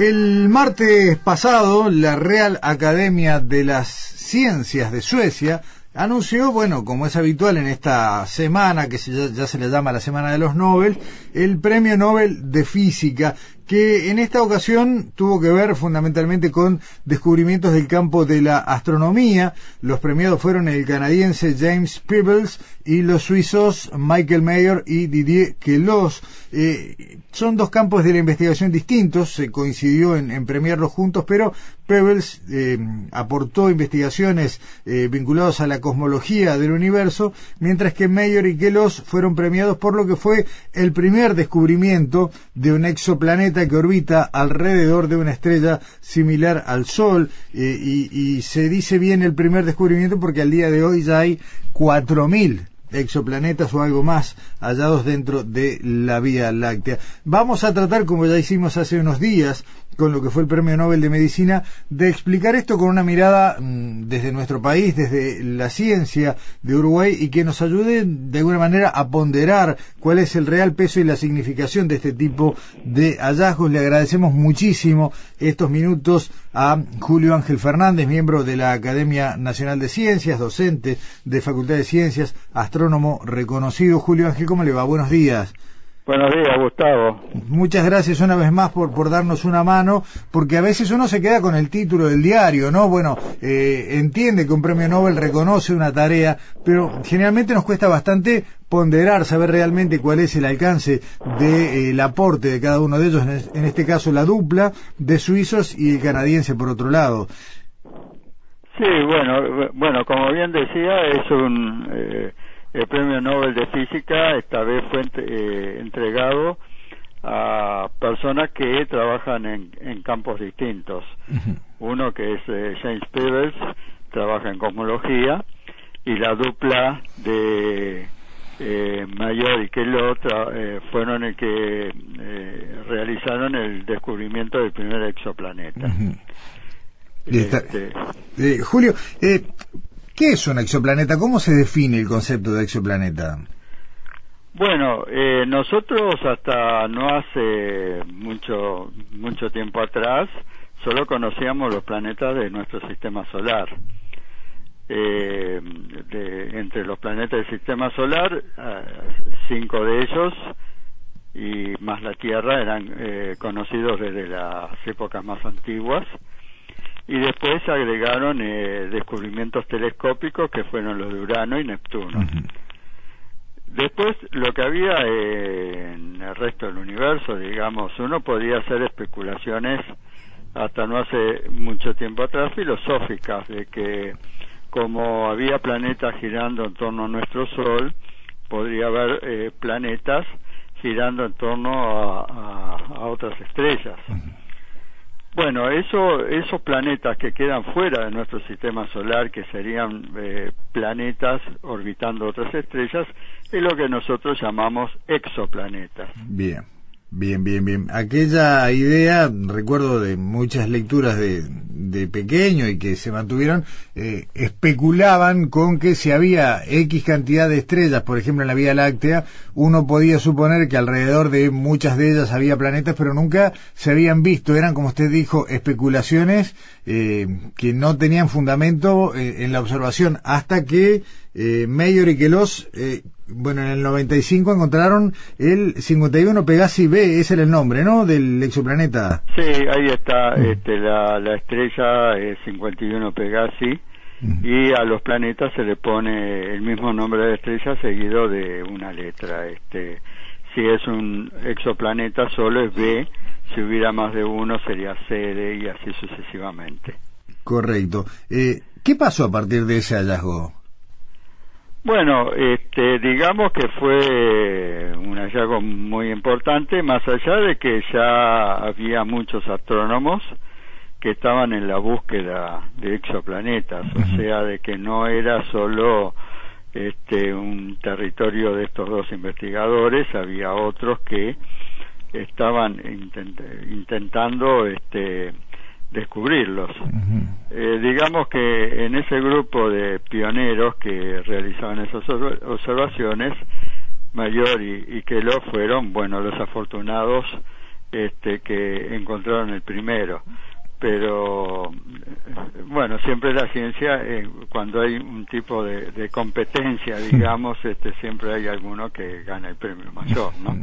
El martes pasado, la Real Academia de las Ciencias de Suecia anunció, bueno, como es habitual en esta semana, que ya, se le llama la Semana de los Nobel, el Premio Nobel de Física, que en esta ocasión tuvo que ver fundamentalmente con descubrimientos del campo de la astronomía. Los premiados fueron el canadiense James Peebles y los suizos Michael Mayer y Didier Queloz. Eh, son dos campos de la investigación distintos, se coincidió en, premiarlos juntos, pero Peebles eh, aportó investigaciones eh, vinculadas a la cosmología del universo, mientras que Mayer y Queloz fueron premiados por lo que fue el primer descubrimiento de un exoplaneta que orbita alrededor de una estrella similar al Sol, y, y se dice bien el primer descubrimiento porque al día de hoy ya hay 4.000 exoplanetas o algo más hallados dentro de la Vía Láctea. Vamos a tratar, como ya hicimos hace unos días, con lo que fue el Premio Nobel de Medicina, de explicar esto con una mirada mm, desde nuestro país, desde la ciencia de Uruguay, y que nos ayude de alguna manera a ponderar cuál es el real peso y la significación de este tipo de hallazgos. Le agradecemos muchísimo estos minutos a Julio Ángel Fernández, miembro de la Academia Nacional de Ciencias, docente de Facultad de Ciencias, astrónomo reconocido. Julio Ángel, ¿cómo le va? Buenos días. Buenos días, Gustavo. Muchas gracias una vez más por, por darnos una mano, porque a veces uno se queda con el título del diario, ¿no? Bueno, eh, entiende que un premio Nobel reconoce una tarea, pero generalmente nos cuesta bastante ponderar, saber realmente cuál es el alcance del eh, aporte de cada uno de ellos, en, este caso la dupla de suizos y el canadiense por otro lado. Sí, bueno, bueno, como bien decía, es un... Eh, el Premio Nobel de Física esta vez fue eh, entregado a personas que trabajan en, campos distintos. Uno que es eh, James Peebles, trabaja en cosmología, y la dupla de eh, Mayor y Kellogg eh, fueron el que realizaron el descubrimiento del primer exoplaneta. Este, Julio, ¿Qué es un exoplaneta? ¿Cómo se define el concepto de exoplaneta? Bueno, eh, nosotros hasta no hace mucho mucho tiempo atrás solo conocíamos los planetas de nuestro sistema solar. Eh, entre los planetas del sistema solar, eh, cinco de ellos y más la Tierra eran conocidos desde las épocas más antiguas y después agregaron eh, descubrimientos telescópicos que fueron los de Urano y Neptuno. Después, lo que había en el resto del universo, digamos, uno podía hacer especulaciones hasta no hace mucho tiempo atrás filosóficas de que como había planetas girando en torno a nuestro Sol, podría haber eh, planetas girando en torno a, otras estrellas. Bueno, eso, esos planetas que quedan fuera de nuestro sistema solar, que serían eh, planetas orbitando otras estrellas, es lo que nosotros llamamos exoplanetas. Bien. Bien, bien, bien. Aquella idea, recuerdo de muchas lecturas de, de pequeño y que se mantuvieron, eh, especulaban con que si había X cantidad de estrellas, por ejemplo en la Vía Láctea, uno podía suponer que alrededor de muchas de ellas había planetas, pero nunca se habían visto. Eran, como usted dijo, especulaciones eh, que no tenían fundamento eh, en la observación, hasta que eh, Mayor y Queloz, eh, bueno, en el 95 encontraron el 51 Pegasi B, ese era el nombre, ¿no?, del exoplaneta. Sí, ahí está mm. este, la, la estrella 51 Pegasi, mm. y a los planetas se le pone el mismo nombre de estrella seguido de una letra. Este, si es un exoplaneta solo es B, si hubiera más de uno sería C, D y así sucesivamente. Correcto. Eh, ¿Qué pasó a partir de ese hallazgo? Bueno, este, digamos que fue un hallazgo muy importante, más allá de que ya había muchos astrónomos que estaban en la búsqueda de exoplanetas, o sea, de que no era solo este, un territorio de estos dos investigadores, había otros que estaban intentando este, descubrirlos. Eh, digamos que en ese grupo de pioneros que realizaban esas observaciones, Mayor y, y lo fueron, bueno, los afortunados este, que encontraron el primero pero bueno siempre la ciencia eh, cuando hay un tipo de, competencia digamos este siempre hay alguno que gana el premio mayor no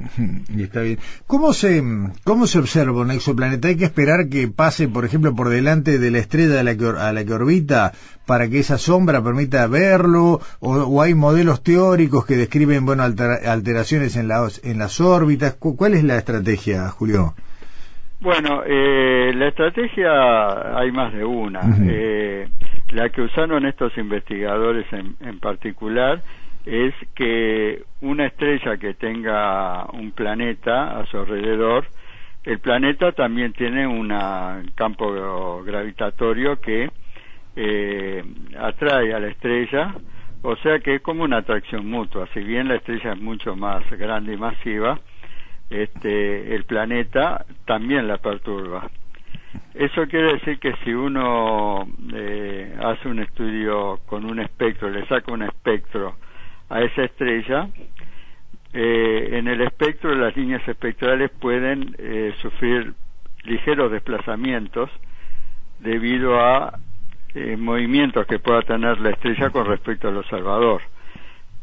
y está bien. Cómo se cómo se observa un exoplaneta hay que esperar que pase por ejemplo por delante de la estrella a la que, a la que orbita para que esa sombra permita verlo o, hay modelos teóricos que describen bueno alteraciones en las en las órbitas. Cuál es la estrategia Julio bueno, eh, la estrategia hay más de una. eh, la que usaron estos investigadores en, en, particular es que una estrella que tenga un planeta a su alrededor, el planeta también tiene un campo gravitatorio que eh, atrae a la estrella, o sea que es como una atracción mutua. Si bien la estrella es mucho más grande y masiva, este, el planeta también la perturba. Eso quiere decir que si uno eh, hace un estudio con un espectro, le saca un espectro a esa estrella, eh, en el espectro las líneas espectrales pueden eh, sufrir ligeros desplazamientos debido a movimientos que pueda tener la estrella con respecto al observador.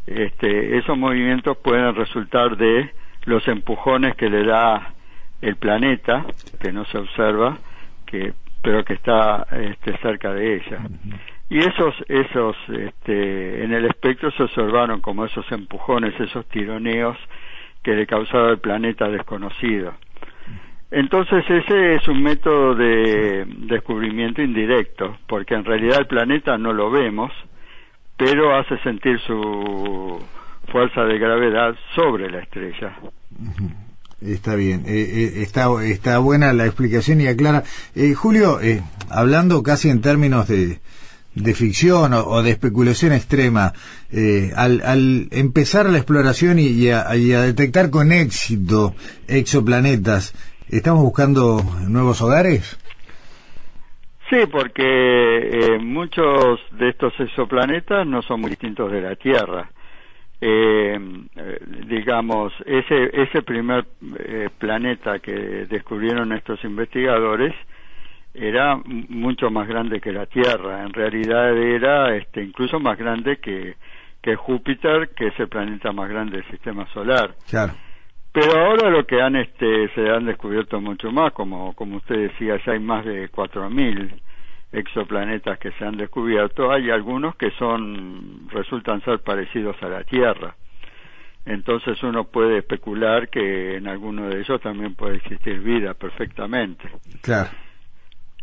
Este, esos movimientos pueden resultar de los empujones que le da el planeta, que no se observa, que, pero que está este, cerca de ella. Y esos, esos, este, en el espectro se observaron como esos empujones, esos tironeos que le causaba el planeta desconocido. Entonces ese es un método de descubrimiento indirecto, porque en realidad el planeta no lo vemos, pero hace sentir su fuerza de gravedad sobre la estrella. Está bien, eh, eh, está, está buena la explicación y aclara. Eh, Julio, hablando casi en términos de, de ficción o, de especulación extrema, al, al, empezar la exploración y, a, detectar con éxito exoplanetas, ¿estamos buscando nuevos hogares? Sí, porque muchos de estos exoplanetas no son muy distintos de la Tierra eh, digamos, ese, ese primer eh, planeta que descubrieron estos investigadores era mucho más grande que la Tierra. En realidad era este, incluso más grande que, que Júpiter, que es el planeta más grande del sistema solar. Pero ahora lo que han, este, se han descubierto mucho más, como, como usted decía, ya hay más de 4.000 exoplanetas que se han descubierto, hay algunos que son resultan ser parecidos a la Tierra. Entonces uno puede especular que en alguno de ellos también puede existir vida perfectamente. Claro.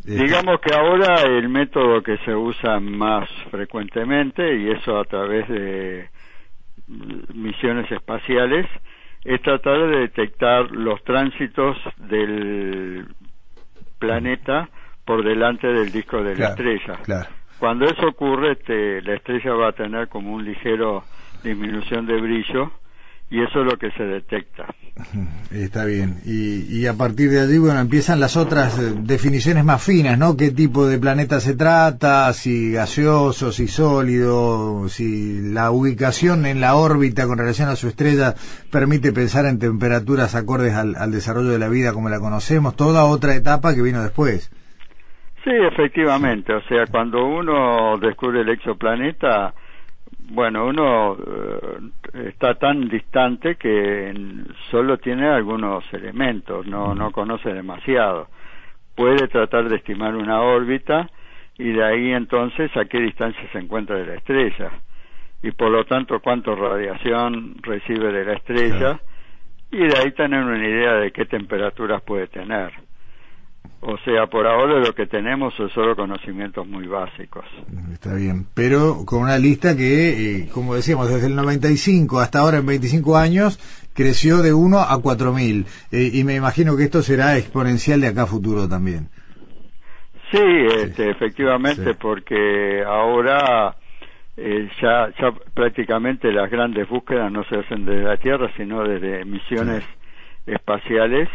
Digamos que ahora el método que se usa más frecuentemente, y eso a través de misiones espaciales, es tratar de detectar los tránsitos del planeta por delante del disco de la estrella. Cuando eso ocurre, este, la estrella va a tener como un ligero disminución de brillo y eso es lo que se detecta. Está bien. Y, a partir de allí, bueno, empiezan las otras eh, definiciones más finas, ¿no? ¿Qué tipo de planeta se trata? Si gaseoso, si sólido, si la ubicación en la órbita con relación a su estrella permite pensar en temperaturas acordes al, al desarrollo de la vida como la conocemos. Toda otra etapa que vino después. Sí, efectivamente. O sea, cuando uno descubre el exoplaneta, bueno, uno eh, está tan distante que solo tiene algunos elementos, no, no conoce demasiado. Puede tratar de estimar una órbita y de ahí entonces a qué distancia se encuentra de la estrella y por lo tanto cuánto radiación recibe de la estrella y de ahí tener una idea de qué temperaturas puede tener. O sea, por ahora lo que tenemos son solo conocimientos muy básicos. Está bien, pero con una lista que, eh, como decíamos, desde el 95 hasta ahora en 25 años creció de 1 a 4000 eh, y me imagino que esto será exponencial de acá a futuro también. Sí, este, efectivamente, porque ahora eh, ya, ya prácticamente las grandes búsquedas no se hacen desde la Tierra, sino desde misiones espaciales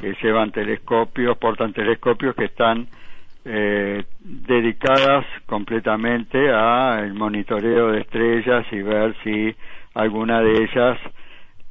que llevan telescopios, portan telescopios que están eh, dedicadas completamente al monitoreo de estrellas y ver si alguna de ellas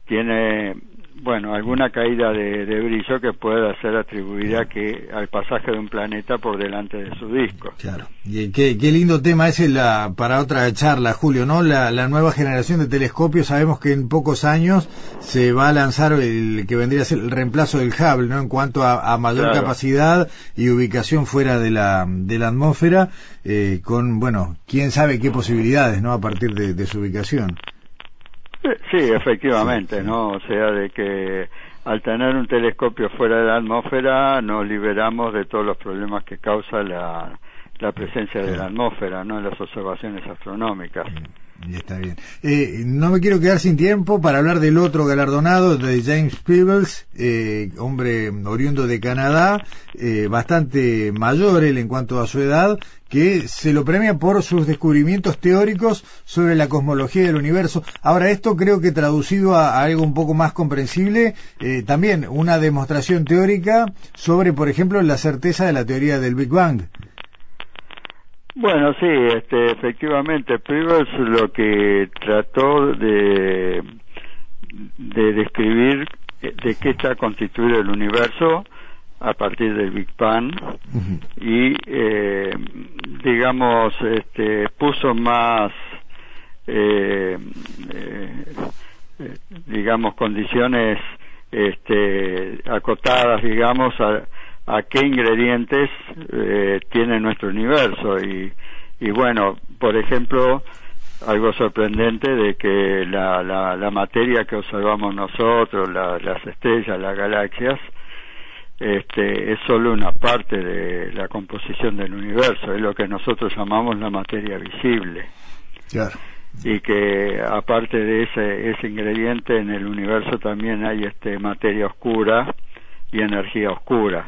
tiene bueno, alguna caída de, brillo que pueda ser atribuida que al pasaje de un planeta por delante de su disco. Claro. Y qué, lindo tema ese la, para otra charla, Julio, ¿no? La, nueva generación de telescopios, sabemos que en pocos años se va a lanzar el que vendría a ser el reemplazo del Hubble, ¿no? En cuanto a, mayor capacidad y ubicación fuera de la, de la atmósfera, eh, con, bueno, quién sabe qué posibilidades, ¿no? A partir de su ubicación. Sí, efectivamente, ¿no? O sea, de que al tener un telescopio fuera de la atmósfera nos liberamos de todos los problemas que causa la, la presencia de la atmósfera, ¿no? En las observaciones astronómicas. Y está bien. Eh, no me quiero quedar sin tiempo para hablar del otro galardonado, de James Peebles, eh, hombre oriundo de Canadá, eh, bastante mayor él en cuanto a su edad, que se lo premia por sus descubrimientos teóricos sobre la cosmología del universo. Ahora, esto creo que traducido a, algo un poco más comprensible, también una demostración teórica sobre, por ejemplo, la certeza de la teoría del Big Bang. Bueno, sí, este, efectivamente, Peebles lo que trató de, de describir eh, de qué está constituido el universo a partir del Big Bang. Y, eh, digamos, este, puso más, eh, digamos, condiciones este, acotadas, digamos, a, a qué ingredientes eh, tiene nuestro universo. Y, y bueno, por ejemplo, algo sorprendente de que la, la, la materia que observamos nosotros, las estrellas, las galaxias, este, es solo una parte de la composición del universo, es lo que nosotros llamamos la materia visible. Y que aparte de ese, ese ingrediente en el universo también hay este materia oscura y energía oscura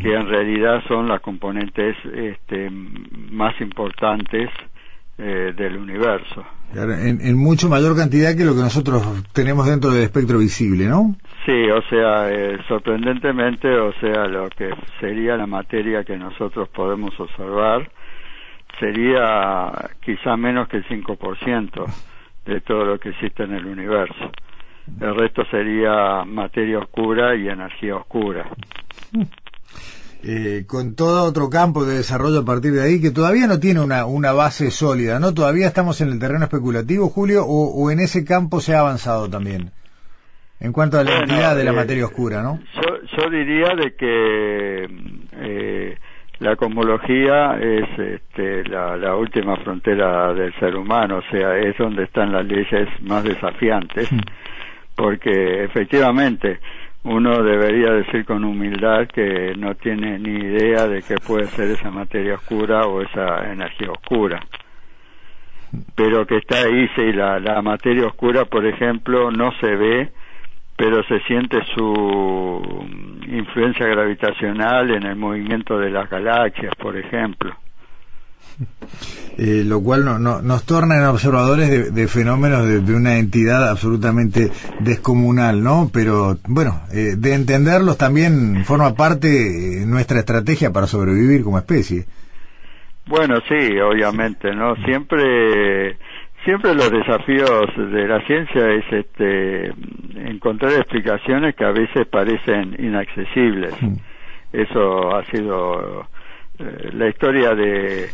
que en realidad son las componentes este, más importantes eh, del universo. en, mucho mayor cantidad que lo que nosotros tenemos dentro del espectro visible, ¿no? Sí, o sea, eh, sorprendentemente, o sea, lo que sería la materia que nosotros podemos observar sería quizá menos que el 5% de todo lo que existe en el universo. El resto sería materia oscura y energía oscura. Eh, con todo otro campo de desarrollo a partir de ahí que todavía no tiene una, una base sólida, ¿no? Todavía estamos en el terreno especulativo, Julio, o, en ese campo se ha avanzado también, en cuanto a la entidad de la eh, materia oscura, ¿no? Yo, diría de que eh, la cosmología es este, la, la, última frontera del ser humano, o sea, es donde están las leyes más desafiantes, mm. porque efectivamente uno debería decir con humildad que no tiene ni idea de qué puede ser esa materia oscura o esa energía oscura. Pero que está ahí, sí, la, la materia oscura, por ejemplo, no se ve, pero se siente su influencia gravitacional en el movimiento de las galaxias, por ejemplo. Eh, lo cual no, nos torna en observadores de, fenómenos de, una entidad absolutamente descomunal, ¿no? Pero bueno, eh, de entenderlos también forma parte de eh, nuestra estrategia para sobrevivir como especie. Bueno, sí, obviamente, ¿no? Siempre siempre los desafíos de la ciencia es este encontrar explicaciones que a veces parecen inaccesibles. Mm. Eso ha sido la historia de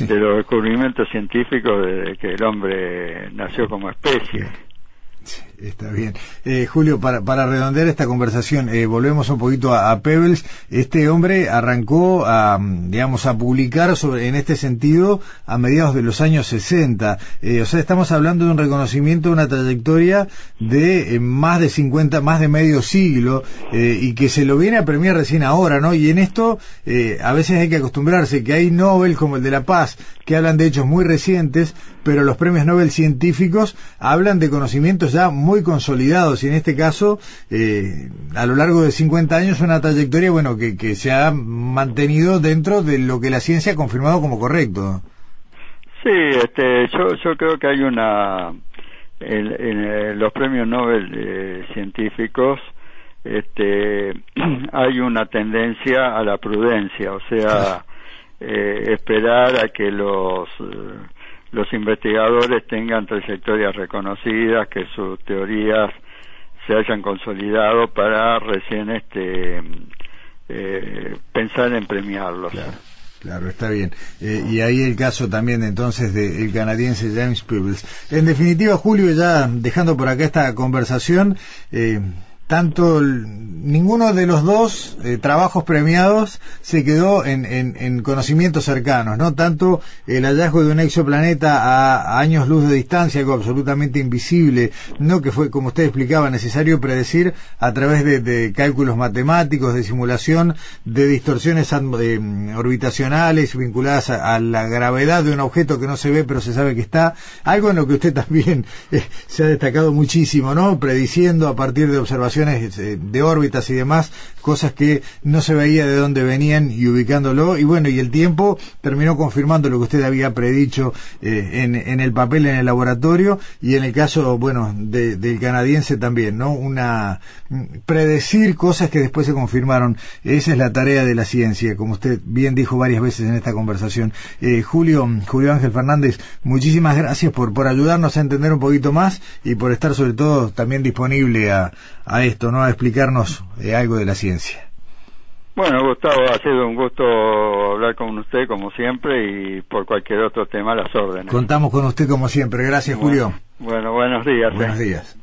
de los descubrimientos científicos desde que el hombre nació como especie. Está bien. Eh, Julio, para, para redondear esta conversación, eh, volvemos un poquito a, Pebbles. Este hombre arrancó a, digamos, a publicar sobre, en este sentido a mediados de los años 60. Eh, o sea, estamos hablando de un reconocimiento de una trayectoria de más de 50, más de medio siglo, y que se lo viene a premiar recién ahora, ¿no? Y en esto, a veces hay que acostumbrarse que hay Nobel como el de La Paz, que hablan de hechos muy recientes, pero los premios Nobel científicos hablan de conocimientos ya muy consolidados y en este caso, eh, a lo largo de 50 años, una trayectoria, bueno, que, que se ha mantenido dentro de lo que la ciencia ha confirmado como correcto. Sí, este, yo, yo creo que hay una, en, eh, los premios Nobel eh, científicos, este, hay una tendencia a la prudencia, o sea, esperar a que los los investigadores tengan trayectorias reconocidas, que sus teorías se hayan consolidado para recién este eh, pensar en premiarlos. Claro. está bien. Eh, y ahí el caso también entonces del canadiense James Peebles. En definitiva, Julio, ya dejando por acá esta conversación, eh, tanto ninguno de los dos eh, trabajos premiados se quedó en, en, conocimientos cercanos, ¿no? Tanto el hallazgo de un exoplaneta a, años luz de distancia, algo absolutamente invisible, no que fue, como usted explicaba, necesario predecir a través de, cálculos matemáticos, de simulación, de distorsiones eh, orbitacionales vinculadas a, la gravedad de un objeto que no se ve pero se sabe que está, algo en lo que usted también eh, se ha destacado muchísimo, ¿no? Prediciendo a partir de observaciones eh, de órbitas y demás, cosas que no se veía de dónde venían y ubicándolo. Y bueno, y el tiempo terminó confirmando lo que usted había predicho eh, en, el papel en el laboratorio y en el caso, bueno, del canadiense también, ¿no? Una predecir cosas que después se confirmaron. Esa es la tarea de la ciencia, como usted bien dijo varias veces en esta conversación. Eh, Julio, Julio Ángel Fernández, muchísimas gracias por, por ayudarnos a entender un poquito más y por estar sobre todo también disponible a, a esto, ¿no? A explicarnos eh, algo de la ciencia. Bueno, Gustavo, ha sido un gusto hablar con usted como siempre y por cualquier otro tema las órdenes. Contamos con usted como siempre. Gracias, Julio. Bueno, buenos días. Buenos eh. días.